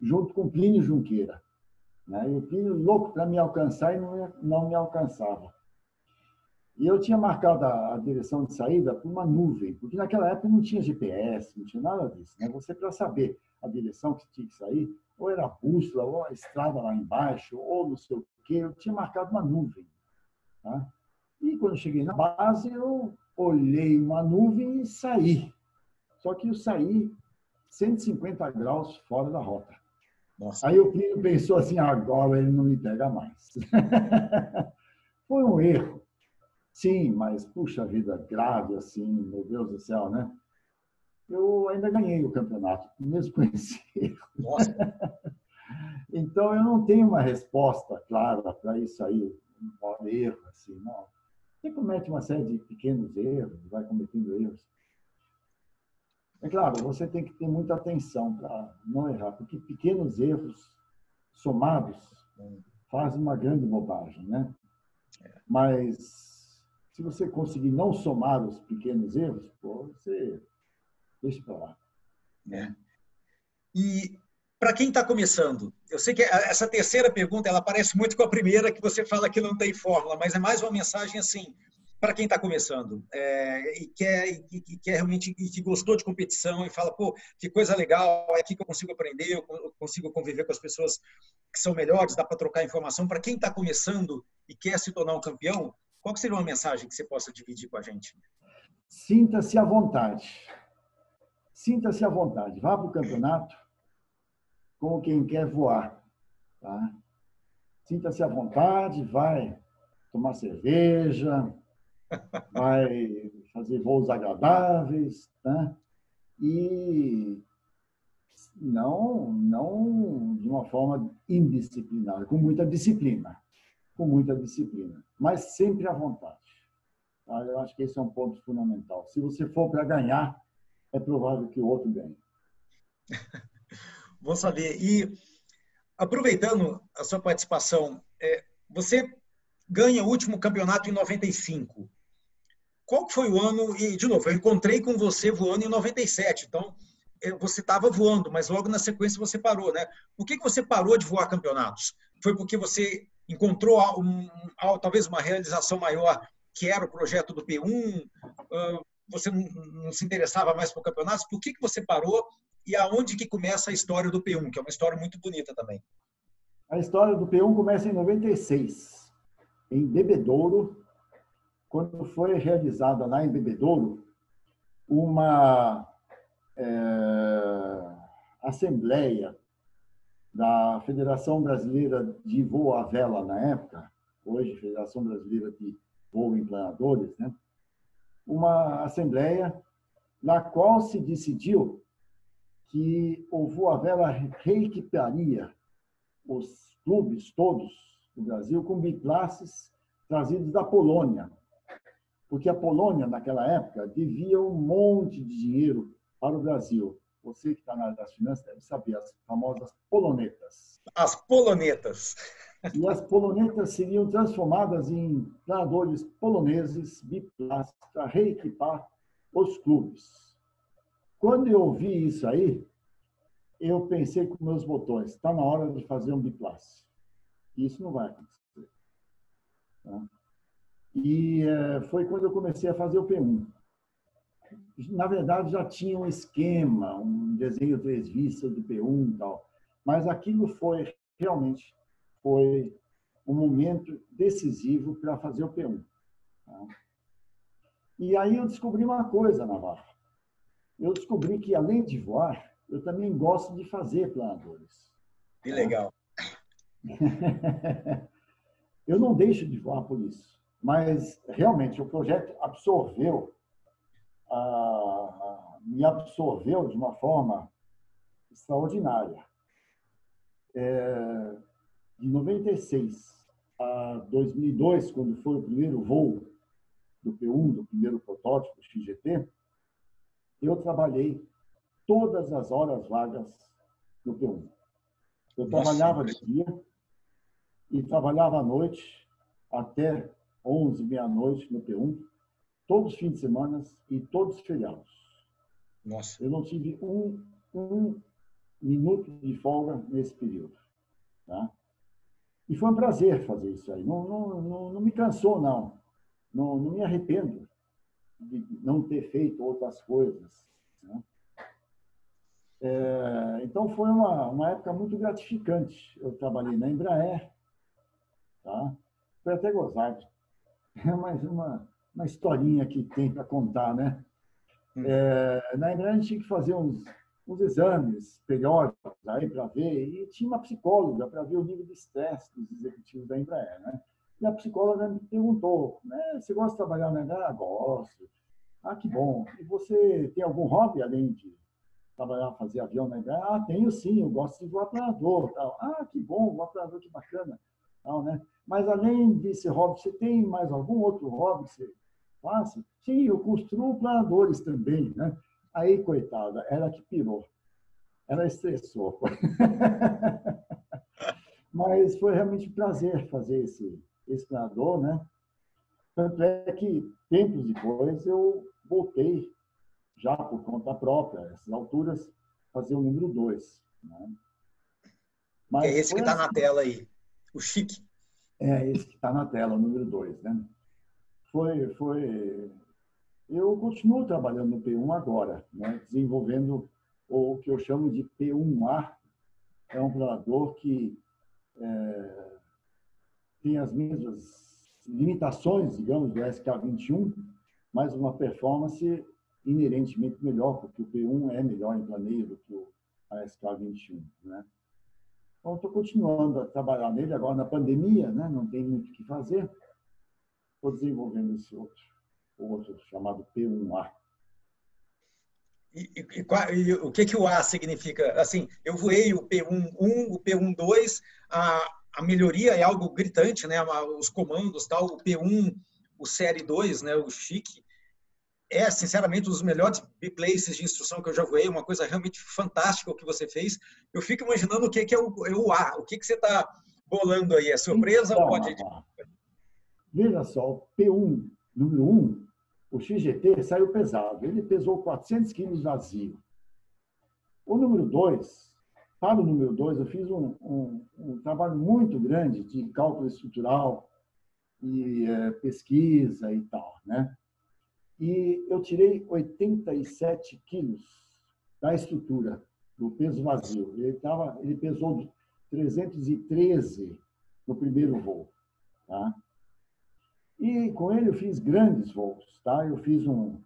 junto com Plínio Junqueira. Né? E o Plínio louco para me alcançar e não, não me alcançava. E eu tinha marcado a, a, direção de saída por uma nuvem, porque naquela época não tinha GPS, não tinha nada disso. Né? Você, para saber a direção que tinha que sair, ou era a bússola, ou a estrada lá embaixo, ou não sei o quê, eu tinha marcado uma nuvem. Tá? E quando cheguei na base, eu olhei uma nuvem e saí. Só que eu saí 150 graus fora da rota. Nossa. Aí o Plínio pensou assim, agora ele não me pega mais. [LAUGHS] Foi um erro. Sim, mas puxa vida, grave assim, meu Deus do céu, né? Eu ainda ganhei o campeonato, mesmo [LAUGHS] com esse erro. Nossa. então eu não tenho uma resposta clara para isso aí, um erro assim, não. Você comete uma série de pequenos erros, vai cometendo erros. É claro, você tem que ter muita atenção para não errar, porque pequenos erros somados fazem uma grande bobagem, né? Mas se você conseguir não somar os pequenos erros, pô, você deixa para lá. É. E para quem está começando, eu sei que essa terceira pergunta ela parece muito com a primeira que você fala que não tem fórmula, mas é mais uma mensagem assim para quem está começando é, e, quer, e, quer realmente e que gostou de competição e fala, pô, que coisa legal, é aqui que eu consigo aprender, eu consigo conviver com as pessoas que são melhores, dá para trocar informação. Para quem está começando e quer se tornar um campeão, qual seria uma mensagem que você possa dividir com a gente? Sinta-se à vontade. Sinta-se à vontade. Vá para o campeonato como quem quer voar. Tá? Sinta-se à vontade, vai tomar cerveja, [LAUGHS] vai fazer voos agradáveis, né? E não, não de uma forma indisciplinada, com muita disciplina, com muita disciplina, mas sempre à vontade. Tá? Eu acho que esse é um ponto fundamental. Se você for para ganhar, é provável que o outro ganhe. [LAUGHS] Vou saber. E aproveitando a sua participação, é, você ganha o último campeonato em 95. Qual foi o ano? E, de novo, eu encontrei com você voando em 97, então é, você estava voando, mas logo na sequência você parou, né? Por que, que você parou de voar campeonatos? Foi porque você encontrou um, um, talvez uma realização maior, que era o projeto do P1? Você não, não se interessava mais por campeonatos? Por que, que você parou e aonde que começa a história do P1, que é uma história muito bonita também? A história do P1 começa em 96, em Bebedouro, quando foi realizada lá em Bebedouro uma é, assembleia da Federação Brasileira de Voo à Vela na época, hoje Federação Brasileira de Voo em Planadores, né? uma assembleia na qual se decidiu que voo à vela reequiparia os clubes todos do Brasil com biclasses trazidos da Polônia, porque a Polônia, naquela época, devia um monte de dinheiro para o Brasil. Você que está na área das finanças deve saber, as famosas polonetas. As polonetas. E as polonetas seriam transformadas em planadores poloneses biplásticos para reequipar os clubes. Quando eu ouvi isso aí, eu pensei com meus botões, está na hora de fazer um biplástico. Isso não vai acontecer. Tá? E é, foi quando eu comecei a fazer o P1. Na verdade, já tinha um esquema, um desenho três vistas do P1 e tal. Mas aquilo foi, realmente, foi um momento decisivo para fazer o P1. Tá? E aí eu descobri uma coisa, Navarro. Eu descobri que, além de voar, eu também gosto de fazer planadores. Que legal. [LAUGHS] eu não deixo de voar por isso mas realmente o projeto absorveu, ah, me absorveu de uma forma extraordinária. É, de 96 a 2002, quando foi o primeiro voo do P1, do primeiro protótipo XGT, eu trabalhei todas as horas vagas do P1. Eu trabalhava de dia e trabalhava à noite até 11, meia-noite no P1, todos os fins de semana e todos os feriados. Nossa. Eu não tive um, um minuto de folga nesse período. Tá? E foi um prazer fazer isso aí. Não, não, não, não me cansou, não. não. Não me arrependo de não ter feito outras coisas. Né? É, então, foi uma, uma época muito gratificante. Eu trabalhei na Embraer. Tá? Foi até gozado. É mais uma, uma historinha que tem para contar, né? Hum. É, na Embraer, a gente tinha que fazer uns uns exames periódicos aí para ver, e tinha uma psicóloga para ver o nível de estresse dos executivos da Embraer, né? E a psicóloga me perguntou, né, você gosta de trabalhar na Embraer? Ah, gosto. Ah, que bom. E você tem algum hobby além de trabalhar, fazer avião na Embraer? Ah, tenho sim, eu gosto de voar planador. Tal. Ah, que bom, voar planador, que bacana. Tal, né? Mas além desse hobby, você tem mais algum outro hobby que você faça? Sim, eu construo planadores também, né? Aí, coitada, ela que pirou. Ela estressou. [LAUGHS] Mas foi realmente um prazer fazer esse, esse planador, né? Tanto é que, tempos depois, eu voltei, já por conta própria, essas alturas, fazer o número 2. Né? é esse que está assim. na tela aí, o chique. É esse que está na tela, o número 2. Né? Foi, foi eu continuo trabalhando no P1 agora, né? desenvolvendo o que eu chamo de P1A. É um planador que é, tem as mesmas limitações, digamos, do SK21, mas uma performance inerentemente melhor, porque o P1 é melhor em planeio do que o SK21. Né? Então, estou continuando a trabalhar nele agora na pandemia, né? não tem muito o que fazer. Estou desenvolvendo esse outro outro chamado P1A. E, e, e, o que, que o A significa? Assim, eu voei o P11, o P12, a, a melhoria é algo gritante, né? Os comandos, tal, o P1, o Série 2, né? O Chique, é, sinceramente, um dos melhores places de instrução que eu já voei, uma coisa realmente fantástica o que você fez. Eu fico imaginando o que, que é, o, é o A, o que, que você está bolando aí? É surpresa então, ou pode... Veja só, o P1, número 1, o XGT saiu pesado. Ele pesou 400 quilos vazio. O número 2, para o número 2, eu fiz um, um, um, trabalho muito grande de cálculo estrutural e é, pesquisa e tal, né? E eu tirei 87 quilos da estrutura, do peso vazio. Ele, tava, ele pesou 313 no primeiro voo, tá? E com ele eu fiz grandes voos, tá? Eu fiz um,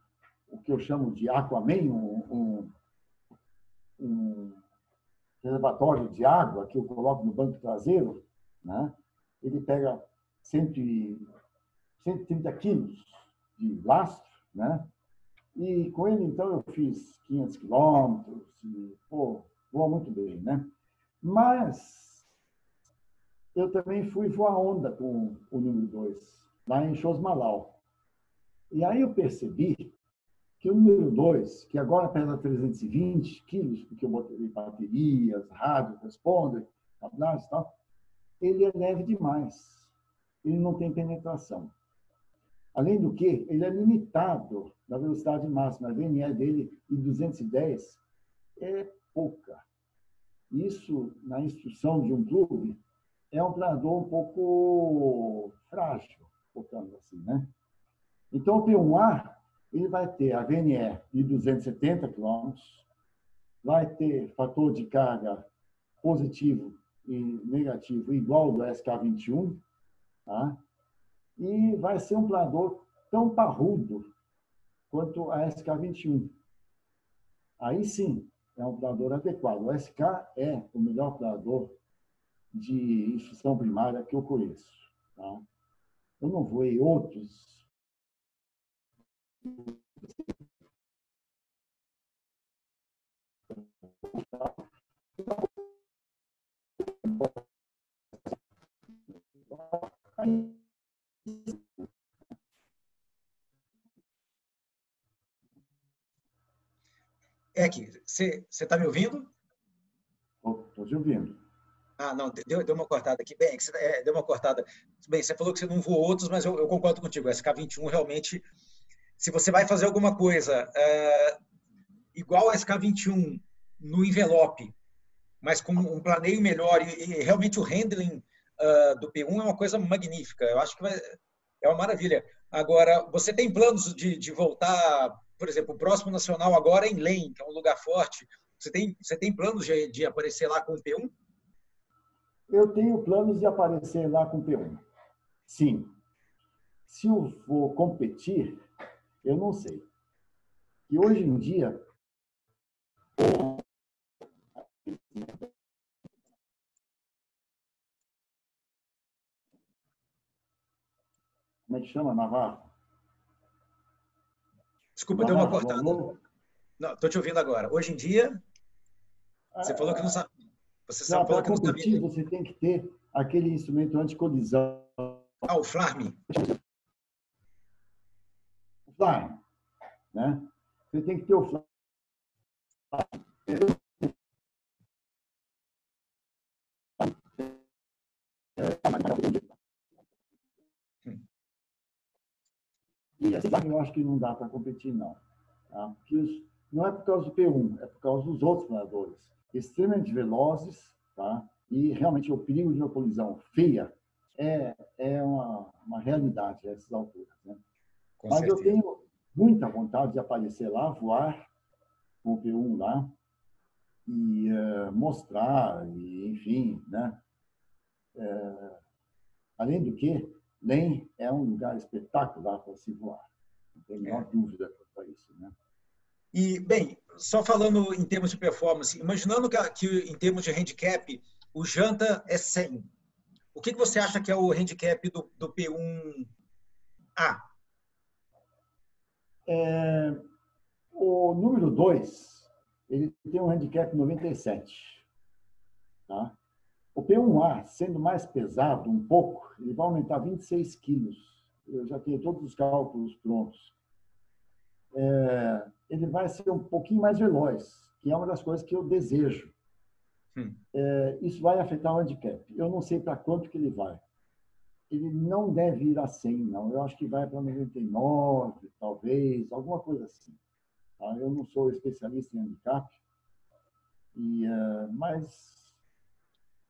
o que eu chamo de Aquaman, um, um, um reservatório de água que eu coloco no banco traseiro, né? Ele pega 100, 130 quilos de lastro, né? E com ele, então, eu fiz 500 quilômetros e, pô, voa muito bem, né? Mas eu também fui voar onda com o número 2 lá em Chosmalau. E aí eu percebi que o número 2, que agora pesa 320 quilos, porque eu botei baterias, rádio, responder, cablagens e tal, ele é leve demais. Ele não tem penetração. Além do que, ele é limitado na velocidade máxima. A VNE dele, em 210, é pouca. Isso, na instrução de um clube, é um planador um pouco frágil botamos assim, né? Então, o P1A ele vai ter a VNE de 270 km, vai ter fator de carga positivo e negativo igual do SK21, tá? e vai ser um planador tão parrudo quanto a SK21. Aí sim, é um planador adequado. O SK é o melhor planador de instrução primária que eu conheço. Tá? Eu não voei outros. É aqui, você está me ouvindo? Estou te ouvindo. Ah, não, deu, deu uma cortada aqui. Bem, é, deu uma cortada. Bem, você falou que você não voou outros, mas eu, eu concordo contigo. O SK-21 realmente se você vai fazer alguma coisa uh, igual a SK21 no envelope, mas com um planeio melhor e, e realmente o handling uh, do P1 é uma coisa magnífica. Eu acho que vai, é uma maravilha. Agora, você tem planos de, de voltar, por exemplo, o próximo nacional agora é em Lem, que é um lugar forte. Você tem, você tem planos de, de aparecer lá com o P1? Eu tenho planos de aparecer lá com o P1. Sim. Se eu for competir, eu não sei. E hoje em dia, como é que chama, Navarro? Desculpa, Navarro, deu uma cortada. Não, estou te ouvindo agora. Hoje em dia, você falou que não sabe. Você sabe, falou que não sabia. Você tem que ter aquele instrumento anticolisão. Ah, o Flarm. O Flarm. Né? Você tem que ter o Flarm. E assim, eu acho que não dá para competir, não. Tá? Porque os, não é por causa do P1, é por causa dos outros planadores. Extremamente velozes, tá? e realmente o perigo de uma colisão feia é, é uma, uma realidade a essas alturas. Né? Mas certeza. eu tenho muita vontade de aparecer lá, voar com o P1 lá, e uh, mostrar, e, enfim, né? Uh, além do que, nem é um lugar espetacular para se voar. Não tem a menor é. dúvida quanto a isso, né? E, bem, só falando em termos de performance, imaginando que, que em termos de handicap, o Janta é 100. O que, que você acha que é o handicap do, do P1A? É, o número 2, ele tem um handicap 97. Tá? O P1A, sendo mais pesado um pouco, ele vai aumentar 26 quilos. Eu já tenho todos os cálculos prontos. É, ele vai ser um pouquinho mais veloz, que é uma das coisas que eu desejo. Hum. É, isso vai afetar o handicap. Eu não sei para quanto que ele vai. Ele não deve ir a 100, não. Eu acho que vai para 99, talvez, alguma coisa assim. Tá? Eu não sou especialista em handicap, e, uh, mas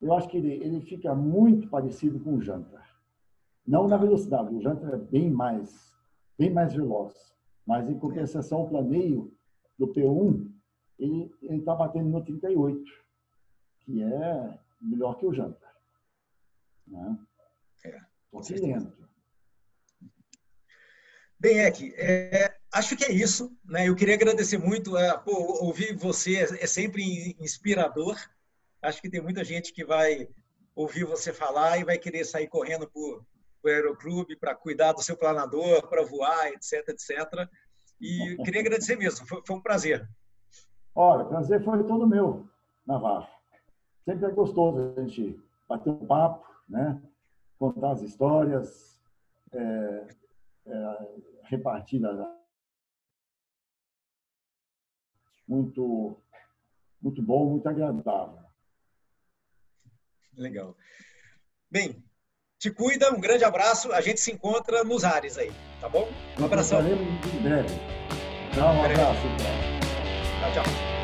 eu acho que ele, ele fica muito parecido com o Janta. Não na velocidade, o Janta é bem mais, bem mais veloz. Mas, em compensação, o planeio do P1, ele está batendo no 38, que é melhor que o Janta. Né? É, lento. Bem, Ek, é, acho que é isso. Né? Eu queria agradecer muito. É, pô, ouvir você é, é sempre inspirador. Acho que tem muita gente que vai ouvir você falar e vai querer sair correndo por, o aeroclube para cuidar do seu planador, para voar, etc, etc. E queria agradecer mesmo, foi, foi um prazer. Olha, prazer foi todo meu, Navarro. Sempre é gostoso a gente bater um papo, né? contar as histórias, é, é, repartir muito, muito bom, muito agradável. Legal. Bem, te cuida, um grande abraço. A gente se encontra nos ares aí, tá bom? Um abração. Em breve. Tchau, um abraço. Tchau, tchau.